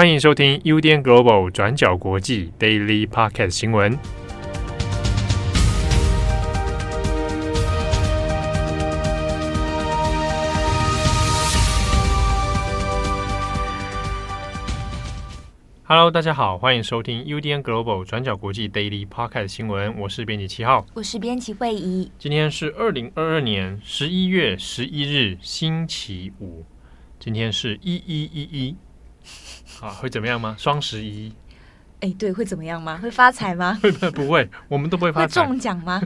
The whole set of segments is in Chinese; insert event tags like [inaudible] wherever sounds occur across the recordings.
欢迎收听 UDN Global 转角国际 Daily Podcast 新闻。Hello，大家好，欢迎收听 UDN Global 转角国际 Daily Podcast 新闻。我是编辑七号，我是编辑惠仪。今天是二零二二年十一月十一日，星期五。今天是一一一一。啊，会怎么样吗？双十一，哎，对，会怎么样吗？会发财吗？会 [laughs] 不会？不会，我们都不会发财。会中奖吗？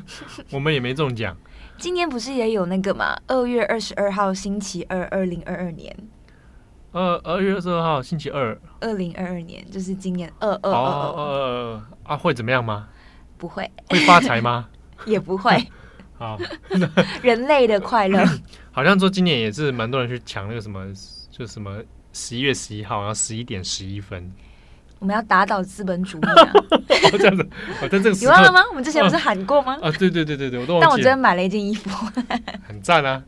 [laughs] 我们也没中奖。今年不是也有那个吗？二月二十二号星期二，二零二二年。二二月二十二号星期二，二零二二年就是今年二二二二。啊，会怎么样吗？不会。会发财吗？[laughs] 也不会。好，人类的快乐。[coughs] 好像说今年也是蛮多人去抢那个什么，就什么。十一月十一号，然后十一点十一分，我们要打倒资本主义啊！[laughs] 这样子，我在这个你忘了吗？[laughs] 我们之前不是喊过吗？啊，对对对对对。但我昨天买了一件衣服，[laughs] 很赞啊！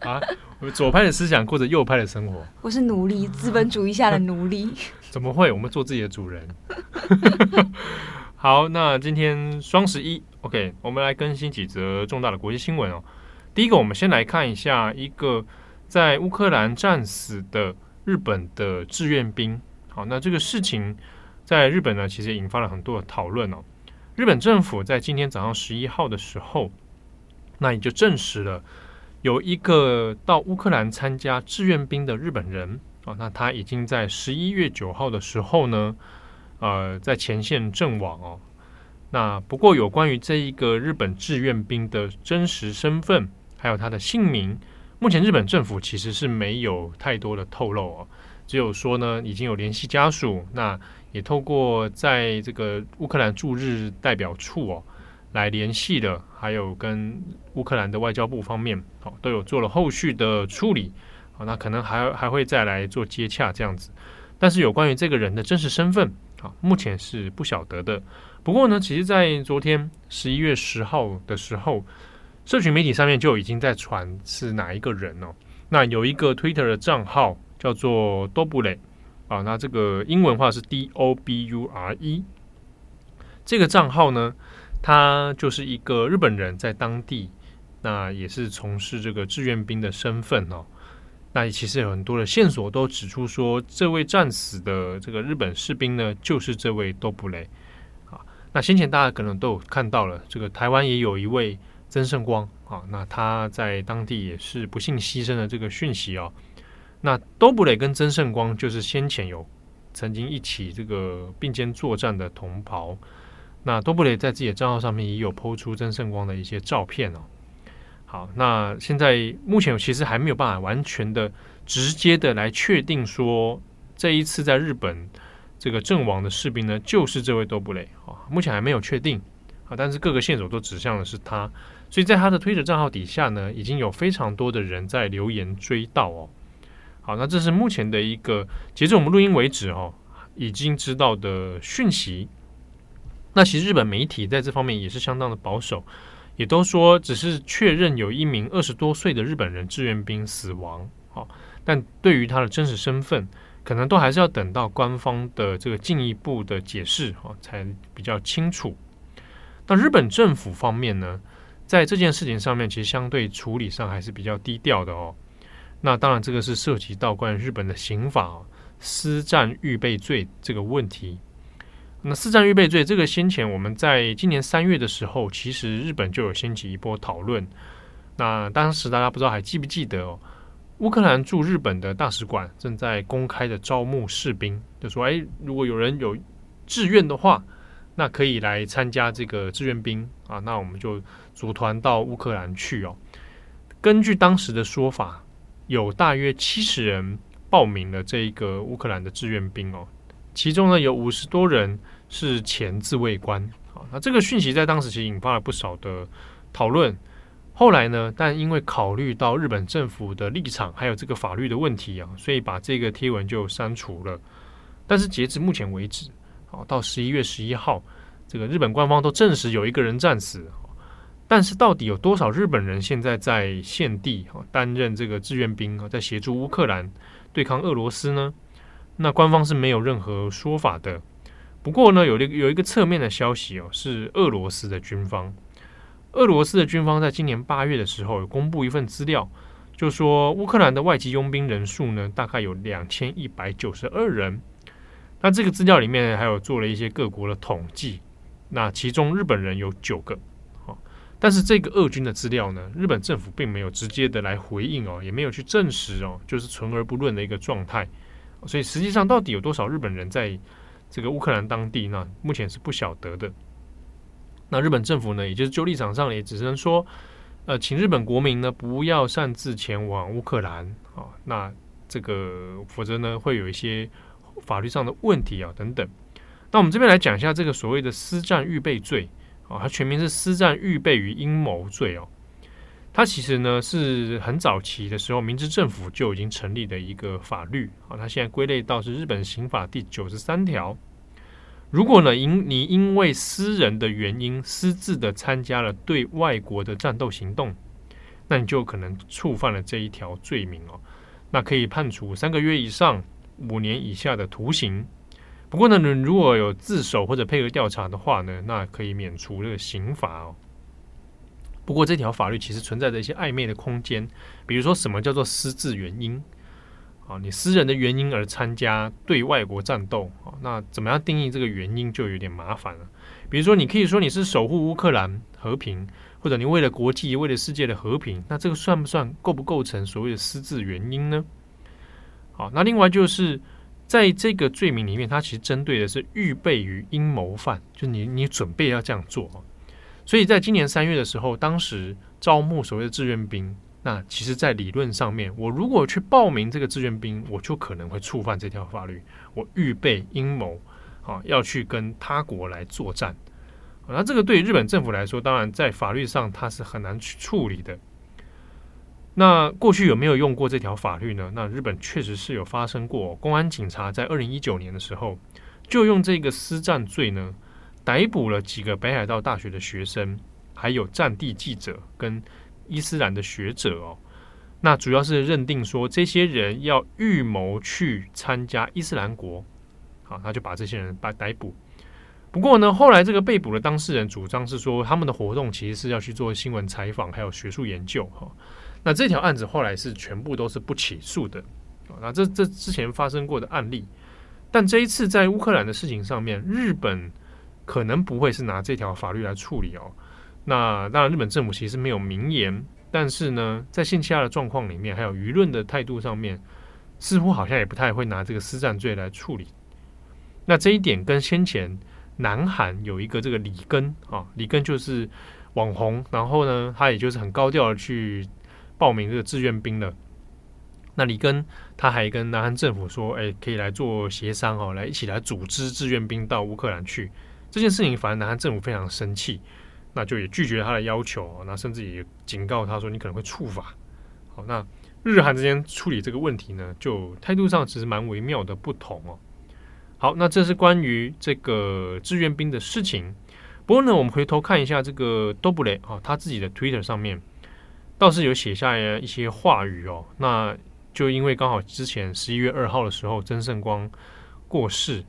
啊，我们左派的思想过着右派的生活。我是奴隶，资本主义下的奴隶。怎么会？我们做自己的主人。好，那今天双十一，OK，我们来更新几则重大的国际新闻哦。第一个，我们先来看一下一个。在乌克兰战死的日本的志愿兵，好，那这个事情在日本呢，其实也引发了很多的讨论哦。日本政府在今天早上十一号的时候，那也就证实了有一个到乌克兰参加志愿兵的日本人啊，那他已经在十一月九号的时候呢，呃，在前线阵亡哦。那不过有关于这一个日本志愿兵的真实身份，还有他的姓名。目前日本政府其实是没有太多的透露哦，只有说呢，已经有联系家属，那也透过在这个乌克兰驻日代表处哦来联系的，还有跟乌克兰的外交部方面哦都有做了后续的处理，好，那可能还还会再来做接洽这样子，但是有关于这个人的真实身份啊，目前是不晓得的。不过呢，其实，在昨天十一月十号的时候。社群媒体上面就已经在传是哪一个人哦。那有一个 Twitter 的账号叫做 Dobure 啊，那这个英文话是 D O B U R E。这个账号呢，他就是一个日本人，在当地那也是从事这个志愿兵的身份哦。那其实有很多的线索都指出说，这位战死的这个日本士兵呢，就是这位 Dobure 啊。那先前大家可能都有看到了，这个台湾也有一位。曾圣光啊，那他在当地也是不幸牺牲的这个讯息哦。那都布雷跟曾圣光就是先前有曾经一起这个并肩作战的同袍。那都布雷在自己的账号上面也有抛出曾圣光的一些照片哦。好，那现在目前其实还没有办法完全的直接的来确定说这一次在日本这个阵亡的士兵呢，就是这位都布雷啊，目前还没有确定啊，但是各个线索都指向的是他。所以在他的推特账号底下呢，已经有非常多的人在留言追悼哦。好，那这是目前的一个截至我们录音为止哦，已经知道的讯息。那其实日本媒体在这方面也是相当的保守，也都说只是确认有一名二十多岁的日本人志愿兵死亡。好，但对于他的真实身份，可能都还是要等到官方的这个进一步的解释哦，才比较清楚。那日本政府方面呢？在这件事情上面，其实相对处理上还是比较低调的哦。那当然，这个是涉及到关于日本的刑法哦，私战预备罪这个问题。那私战预备罪这个，先前我们在今年三月的时候，其实日本就有掀起一波讨论。那当时大家不知道还记不记得哦？乌克兰驻日本的大使馆正在公开的招募士兵，就说：哎，如果有人有志愿的话。那可以来参加这个志愿兵啊，那我们就组团到乌克兰去哦。根据当时的说法，有大约七十人报名了这一个乌克兰的志愿兵哦，其中呢有五十多人是前自卫官啊。那这个讯息在当时其实引发了不少的讨论。后来呢，但因为考虑到日本政府的立场还有这个法律的问题啊，所以把这个贴文就删除了。但是截至目前为止，好到十一月十一号，这个日本官方都证实有一个人战死，但是到底有多少日本人现在在现地哈担任这个志愿兵啊，在协助乌克兰对抗俄罗斯呢？那官方是没有任何说法的。不过呢，有一个有一个侧面的消息哦，是俄罗斯的军方。俄罗斯的军方在今年八月的时候有公布一份资料，就说乌克兰的外籍佣兵人数呢，大概有两千一百九十二人。那这个资料里面还有做了一些各国的统计，那其中日本人有九个。但是这个俄军的资料呢，日本政府并没有直接的来回应哦，也没有去证实哦，就是存而不论的一个状态。所以实际上到底有多少日本人在这个乌克兰当地呢？目前是不晓得的。那日本政府呢，也就是就立场上也只能说，呃，请日本国民呢不要擅自前往乌克兰啊，那这个否则呢会有一些法律上的问题啊等等。那我们这边来讲一下这个所谓的私战预备罪啊，它全名是私战预备与阴谋罪哦。它其实呢是很早期的时候，明治政府就已经成立的一个法律啊，它现在归类到是日本刑法第九十三条。如果呢，因你因为私人的原因私自的参加了对外国的战斗行动，那你就可能触犯了这一条罪名哦。那可以判处三个月以上五年以下的徒刑。不过呢，你如果有自首或者配合调查的话呢，那可以免除这个刑罚哦。不过这条法律其实存在着一些暧昧的空间，比如说什么叫做私自原因？啊，你私人的原因而参加对外国战斗啊，那怎么样定义这个原因就有点麻烦了。比如说，你可以说你是守护乌克兰和平，或者你为了国际、为了世界的和平，那这个算不算构不构成所谓的私自原因呢？好，那另外就是在这个罪名里面，它其实针对的是预备于阴谋犯，就你你准备要这样做。所以在今年三月的时候，当时招募所谓的志愿兵。那其实，在理论上面，我如果去报名这个志愿兵，我就可能会触犯这条法律。我预备阴谋啊，要去跟他国来作战。那这个对日本政府来说，当然在法律上它是很难去处理的。那过去有没有用过这条法律呢？那日本确实是有发生过，公安警察在二零一九年的时候，就用这个私战罪呢，逮捕了几个北海道大学的学生，还有战地记者跟。伊斯兰的学者哦，那主要是认定说这些人要预谋去参加伊斯兰国，好，他就把这些人把逮捕。不过呢，后来这个被捕的当事人主张是说，他们的活动其实是要去做新闻采访，还有学术研究哈。那这条案子后来是全部都是不起诉的。那这这之前发生过的案例，但这一次在乌克兰的事情上面，日本可能不会是拿这条法律来处理哦。那当然，日本政府其实没有明言，但是呢，在现下的状况里面，还有舆论的态度上面，似乎好像也不太会拿这个私战罪来处理。那这一点跟先前南韩有一个这个里根啊，里根就是网红，然后呢，他也就是很高调的去报名这个志愿兵的。那里根他还跟南韩政府说，哎，可以来做协商哦，来一起来组织志愿兵到乌克兰去。这件事情反而南韩政府非常生气。那就也拒绝他的要求，那甚至也警告他说，你可能会触法。好，那日韩之间处理这个问题呢，就态度上其实蛮微妙的不同哦。好，那这是关于这个志愿兵的事情。不过呢，我们回头看一下这个多布雷啊，他自己的 Twitter 上面倒是有写下一些话语哦。那就因为刚好之前十一月二号的时候，曾圣光过世，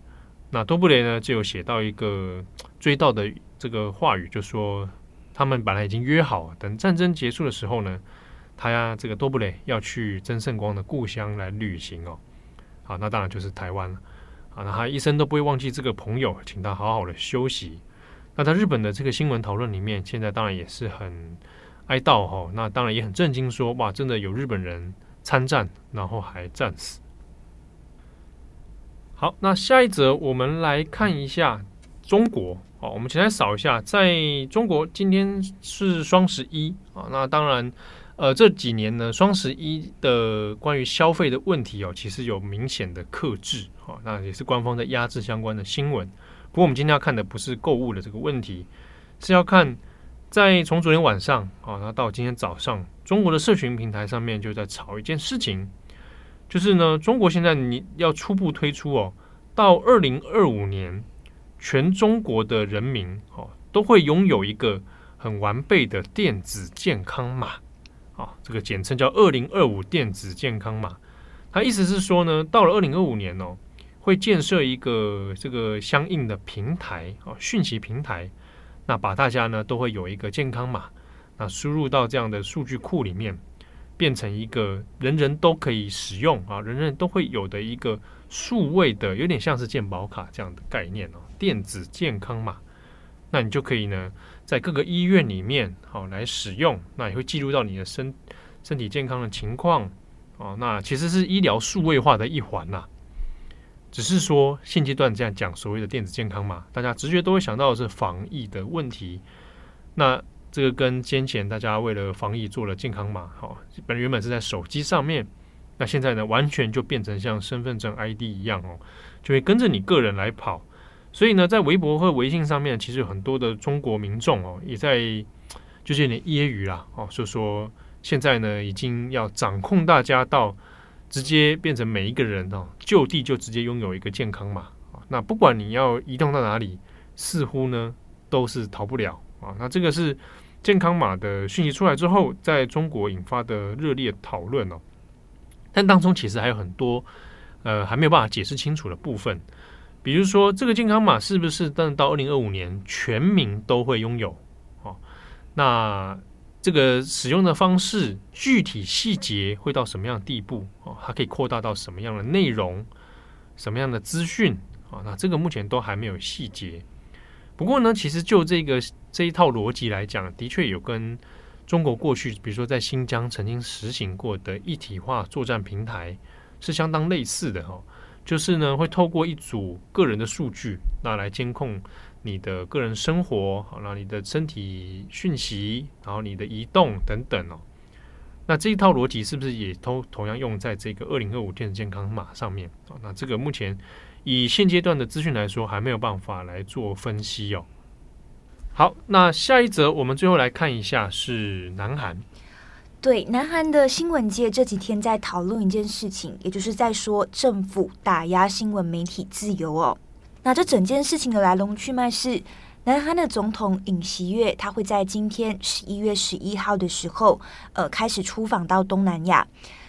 那多布雷呢就有写到一个追悼的。这个话语就说，他们本来已经约好，等战争结束的时候呢，他呀这个多布雷要去曾圣光的故乡来旅行哦。好，那当然就是台湾了。啊，那他一生都不会忘记这个朋友，请他好好的休息。那在日本的这个新闻讨论里面，现在当然也是很哀悼哈、哦。那当然也很震惊说，哇，真的有日本人参战，然后还战死。好，那下一则我们来看一下中国。好，我们先来扫一下，在中国今天是双十一啊，那当然，呃，这几年呢，双十一的关于消费的问题哦，其实有明显的克制啊，那也是官方在压制相关的新闻。不过我们今天要看的不是购物的这个问题，是要看在从昨天晚上啊，然后到今天早上，中国的社群平台上面就在吵一件事情，就是呢，中国现在你要初步推出哦，到二零二五年。全中国的人民哦，都会拥有一个很完备的电子健康码啊，这个简称叫“二零二五电子健康码”。它意思是说呢，到了二零二五年哦，会建设一个这个相应的平台啊，讯息平台，那把大家呢都会有一个健康码，那输入到这样的数据库里面，变成一个人人都可以使用啊，人人都会有的一个数位的，有点像是健保卡这样的概念哦，电子健康码，那你就可以呢在各个医院里面好来使用，那也会记录到你的身身体健康的情况哦，那其实是医疗数位化的一环呐。只是说现阶段这样讲所谓的电子健康码，大家直觉都会想到的是防疫的问题。那这个跟先前大家为了防疫做了健康码，好，本原本是在手机上面，那现在呢完全就变成像身份证 ID 一样哦，就会跟着你个人来跑。所以呢，在微博和微信上面，其实有很多的中国民众哦，也在就是有点揶揄啦哦，就说现在呢已经要掌控大家到。直接变成每一个人哦，就地就直接拥有一个健康码啊。那不管你要移动到哪里，似乎呢都是逃不了啊。那这个是健康码的讯息出来之后，在中国引发的热烈讨论哦。但当中其实还有很多呃还没有办法解释清楚的部分，比如说这个健康码是不是但到二零二五年全民都会拥有哦？那这个使用的方式，具体细节会到什么样的地步？哦，它可以扩大到什么样的内容，什么样的资讯？啊，那这个目前都还没有细节。不过呢，其实就这个这一套逻辑来讲，的确有跟中国过去，比如说在新疆曾经实行过的一体化作战平台是相当类似的哈。就是呢，会透过一组个人的数据，那来监控。你的个人生活，好，然后你的身体讯息，然后你的移动等等哦。那这一套逻辑是不是也都同样用在这个二零二五电子健康码上面？那这个目前以现阶段的资讯来说，还没有办法来做分析哦。好，那下一则我们最后来看一下是南韩。对，南韩的新闻界这几天在讨论一件事情，也就是在说政府打压新闻媒体自由哦。那这整件事情的来龙去脉是，南韩的总统尹锡悦他会在今天十一月十一号的时候，呃，开始出访到东南亚。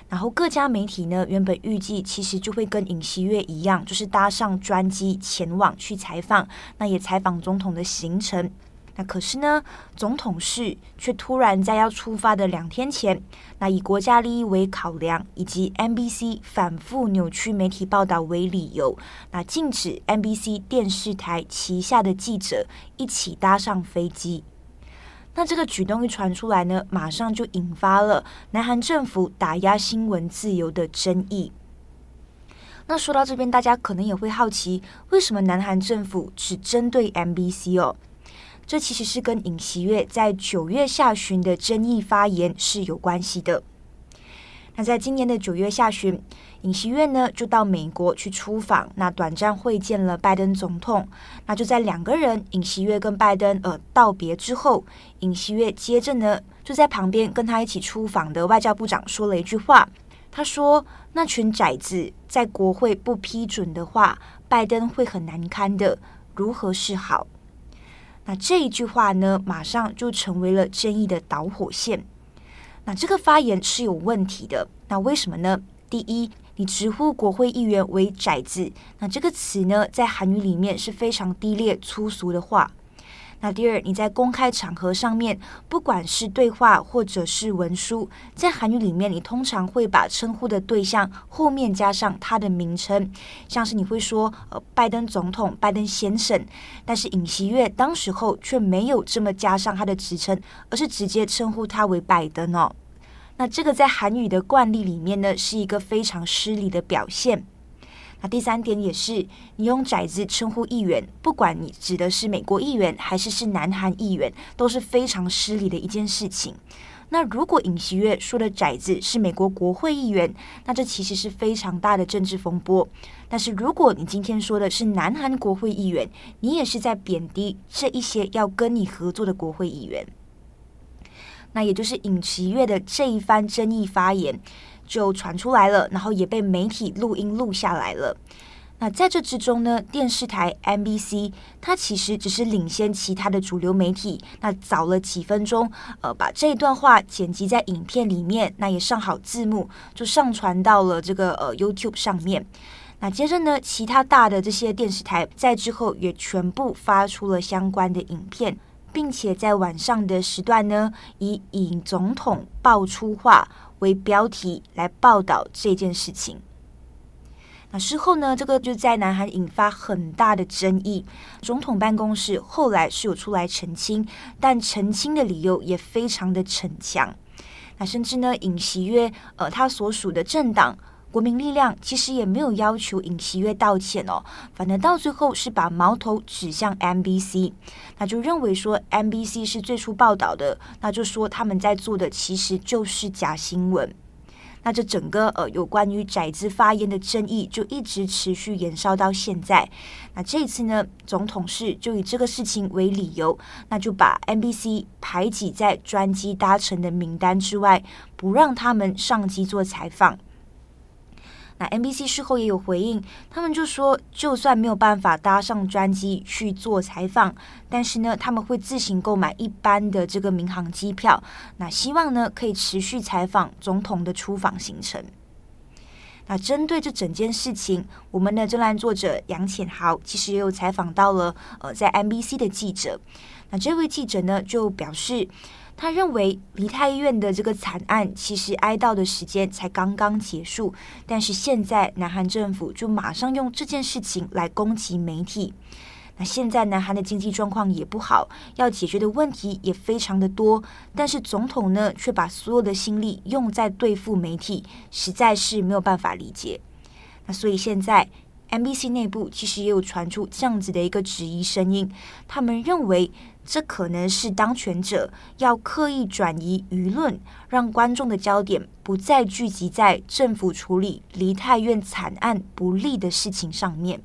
然后各家媒体呢，原本预计其实就会跟尹锡悦一样，就是搭上专机前往去采访，那也采访总统的行程。那可是呢，总统室却突然在要出发的两天前，那以国家利益为考量，以及 MBC 反复扭曲媒体报道为理由，那禁止 MBC 电视台旗下的记者一起搭上飞机。那这个举动一传出来呢，马上就引发了南韩政府打压新闻自由的争议。那说到这边，大家可能也会好奇，为什么南韩政府只针对 MBC 哦？这其实是跟尹锡悦在九月下旬的争议发言是有关系的。那在今年的九月下旬，尹锡悦呢就到美国去出访，那短暂会见了拜登总统。那就在两个人尹锡悦跟拜登呃道别之后，尹锡悦接着呢就在旁边跟他一起出访的外交部长说了一句话，他说：“那群崽子在国会不批准的话，拜登会很难堪的，如何是好？”那这一句话呢，马上就成为了争议的导火线。那这个发言是有问题的。那为什么呢？第一，你直呼国会议员为崽子，那这个词呢，在韩语里面是非常低劣粗俗的话。那第二，你在公开场合上面，不管是对话或者是文书，在韩语里面，你通常会把称呼的对象后面加上他的名称，像是你会说呃拜登总统、拜登先生，但是尹锡悦当时候却没有这么加上他的职称，而是直接称呼他为拜登哦。那这个在韩语的惯例里面呢，是一个非常失礼的表现。那第三点也是，你用“崽子”称呼议员，不管你指的是美国议员还是是南韩议员，都是非常失礼的一件事情。那如果尹锡悦说的“崽子”是美国国会议员，那这其实是非常大的政治风波。但是如果你今天说的是南韩国会议员，你也是在贬低这一些要跟你合作的国会议员。那也就是尹锡悦的这一番争议发言。就传出来了，然后也被媒体录音录下来了。那在这之中呢，电视台 MBC 它其实只是领先其他的主流媒体，那早了几分钟，呃，把这一段话剪辑在影片里面，那也上好字幕，就上传到了这个呃 YouTube 上面。那接着呢，其他大的这些电视台在之后也全部发出了相关的影片，并且在晚上的时段呢，以“尹总统爆出话”为标题来报道这件事情。那事后呢，这个就在南韩引发很大的争议。总统办公室后来是有出来澄清，但澄清的理由也非常的逞强。那甚至呢，尹锡悦呃，他所属的政党国民力量其实也没有要求尹锡悦道歉哦，反而到最后是把矛头指向 MBC，那就认为说 MBC 是最初报道的，那就说他们在做的其实就是假新闻。那这整个呃有关于宰资发言的争议就一直持续延烧到现在。那这一次呢，总统室就以这个事情为理由，那就把 MBC 排挤在专机搭乘的名单之外，不让他们上机做采访。那 NBC 事后也有回应，他们就说，就算没有办法搭上专机去做采访，但是呢，他们会自行购买一般的这个民航机票。那希望呢，可以持续采访总统的出访行程。那针对这整件事情，我们的专栏作者杨浅豪其实也有采访到了呃，在 NBC 的记者。那这位记者呢，就表示。他认为梨泰医院的这个惨案，其实哀悼的时间才刚刚结束，但是现在南韩政府就马上用这件事情来攻击媒体。那现在南韩的经济状况也不好，要解决的问题也非常的多，但是总统呢，却把所有的心力用在对付媒体，实在是没有办法理解。那所以现在 MBC 内部其实也有传出这样子的一个质疑声音，他们认为。这可能是当权者要刻意转移舆论，让观众的焦点不再聚集在政府处理梨泰院惨案不利的事情上面。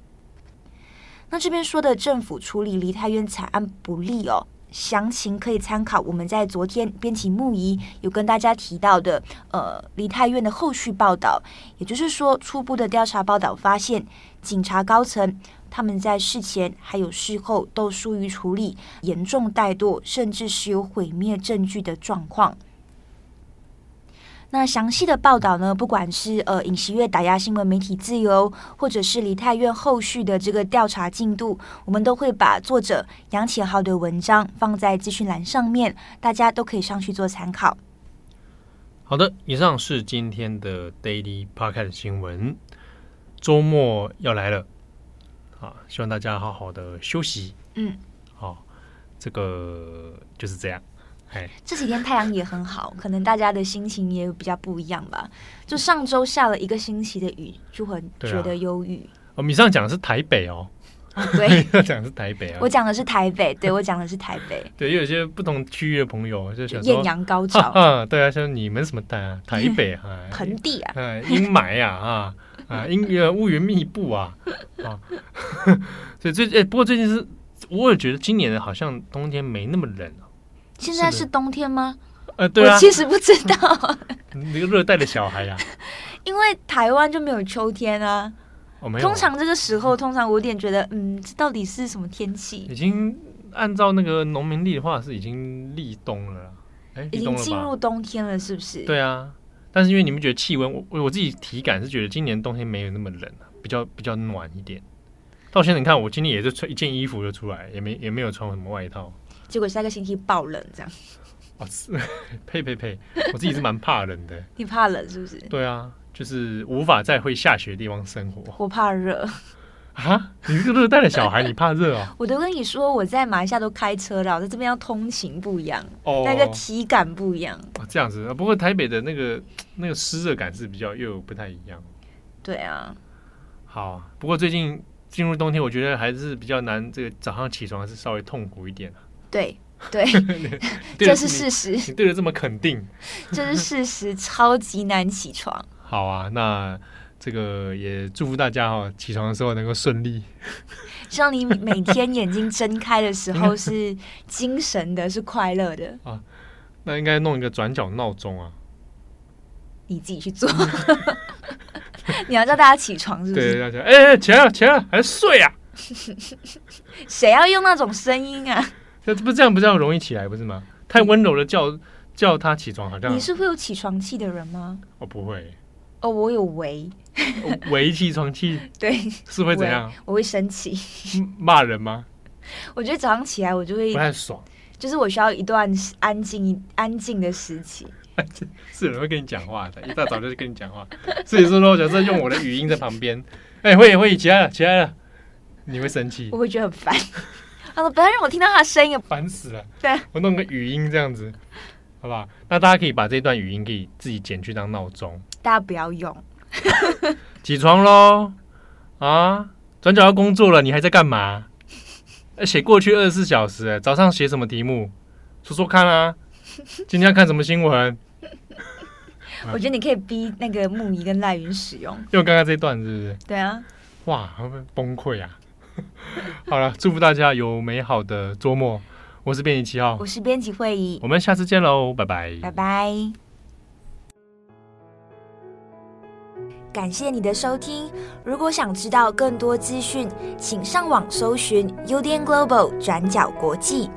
那这边说的政府处理梨泰院惨案不利哦，详情可以参考我们在昨天编辑木仪有跟大家提到的，呃，梨泰院的后续报道，也就是说初步的调查报道发现，警察高层。他们在事前还有事后都疏于处理，严重怠惰，甚至是有毁灭证据的状况。那详细的报道呢？不管是呃尹锡悦打压新闻媒体自由，或者是梨泰院后续的这个调查进度，我们都会把作者杨启豪的文章放在资讯栏上面，大家都可以上去做参考。好的，以上是今天的 Daily Podcast 新闻。周末要来了。啊，希望大家好好的休息。嗯，好、哦，这个就是这样。哎，这几天太阳也很好，[laughs] 可能大家的心情也比较不一样吧。就上周下了一个星期的雨，就很觉得忧郁。我们以上讲的是台北哦。哦对，[laughs] 讲的是台北啊。我讲的是台北，对我讲的是台北。[laughs] 对，也有些不同区域的朋友就想说艳阳高照。啊，对啊，像你们什么台啊？台北啊，盆地啊，阴霾啊，啊。啊，阴呃乌云密布啊，啊，所以最哎、欸，不过最近是，我也觉得今年好像冬天没那么冷啊。现在是冬天吗？呃，对啊，我其实不知道。[laughs] 那个热带的小孩呀、啊，[laughs] 因为台湾就没有秋天啊。哦没有啊、通常这个时候，通常我有点觉得，嗯，这到底是什么天气？已经按照那个农民历的话，是已经立冬了。哎，已经进入冬天了，是不是？对啊。但是因为你们觉得气温，我我自己体感是觉得今年冬天没有那么冷，比较比较暖一点。到现在你看，我今天也是穿一件衣服就出来，也没也没有穿什么外套。结果下个星期爆冷这样。[laughs] 哦，是 [laughs] 呸呸呸！我自己是蛮怕冷的。[laughs] 你怕冷是不是？对啊，就是无法在会下雪的地方生活。我怕热。啊，你是个热带的小孩，你怕热啊？我都跟你说，我在马来西亚都开车了，我在这边要通勤不一样，哦，那个体感不一样。哦，这样子。不过台北的那个那个湿热感是比较又不太一样。对啊。好，不过最近进入冬天，我觉得还是比较难。这个早上起床还是稍微痛苦一点。对对，[laughs] [laughs] 这是事实。你对的这么肯定，这是事实，[laughs] 超级难起床。好啊，那。这个也祝福大家哦，起床的时候能够顺利。希望你每天眼睛睁开的时候是精神的，是快乐的啊。那应该弄一个转角闹钟啊。你自己去做。你要叫大家起床是不是？对，要叫哎哎，起来起来，还睡啊？谁要用那种声音啊？这不这样不这样容易起来不是吗？太温柔的叫叫他起床，好像你是会有起床气的人吗？我不会。哦，我有围围起床气，[laughs] 对，是会怎样？我会生气，骂人吗？[laughs] 我觉得早上起来我就会不太爽，就是我需要一段安静、安静的时期。[laughs] 是有人会跟你讲话的，一大早就跟你讲话。所以说说，假设用我的语音在旁边，哎、欸，会会起来了，起来了，你会生气？我会觉得很烦。他说：“不要让我听到他的声音，烦死了。”对，我弄个语音这样子，好不好？那大家可以把这段语音可以自己剪去当闹钟。大家不要用。[laughs] [laughs] 起床喽！啊，转角要工作了，你还在干嘛？写过去二十四小时，早上写什么题目？说说看啊！[laughs] 今天要看什么新闻？我觉得你可以逼那个木仪跟赖云使用，用刚刚这段是不是？对啊。哇，会不会崩溃啊！[laughs] 好了，祝福大家有美好的周末。我是编辑七号，我是编辑会议，我们下次见喽，拜拜，拜拜。感谢你的收听。如果想知道更多资讯，请上网搜寻 UDN Global 转角国际。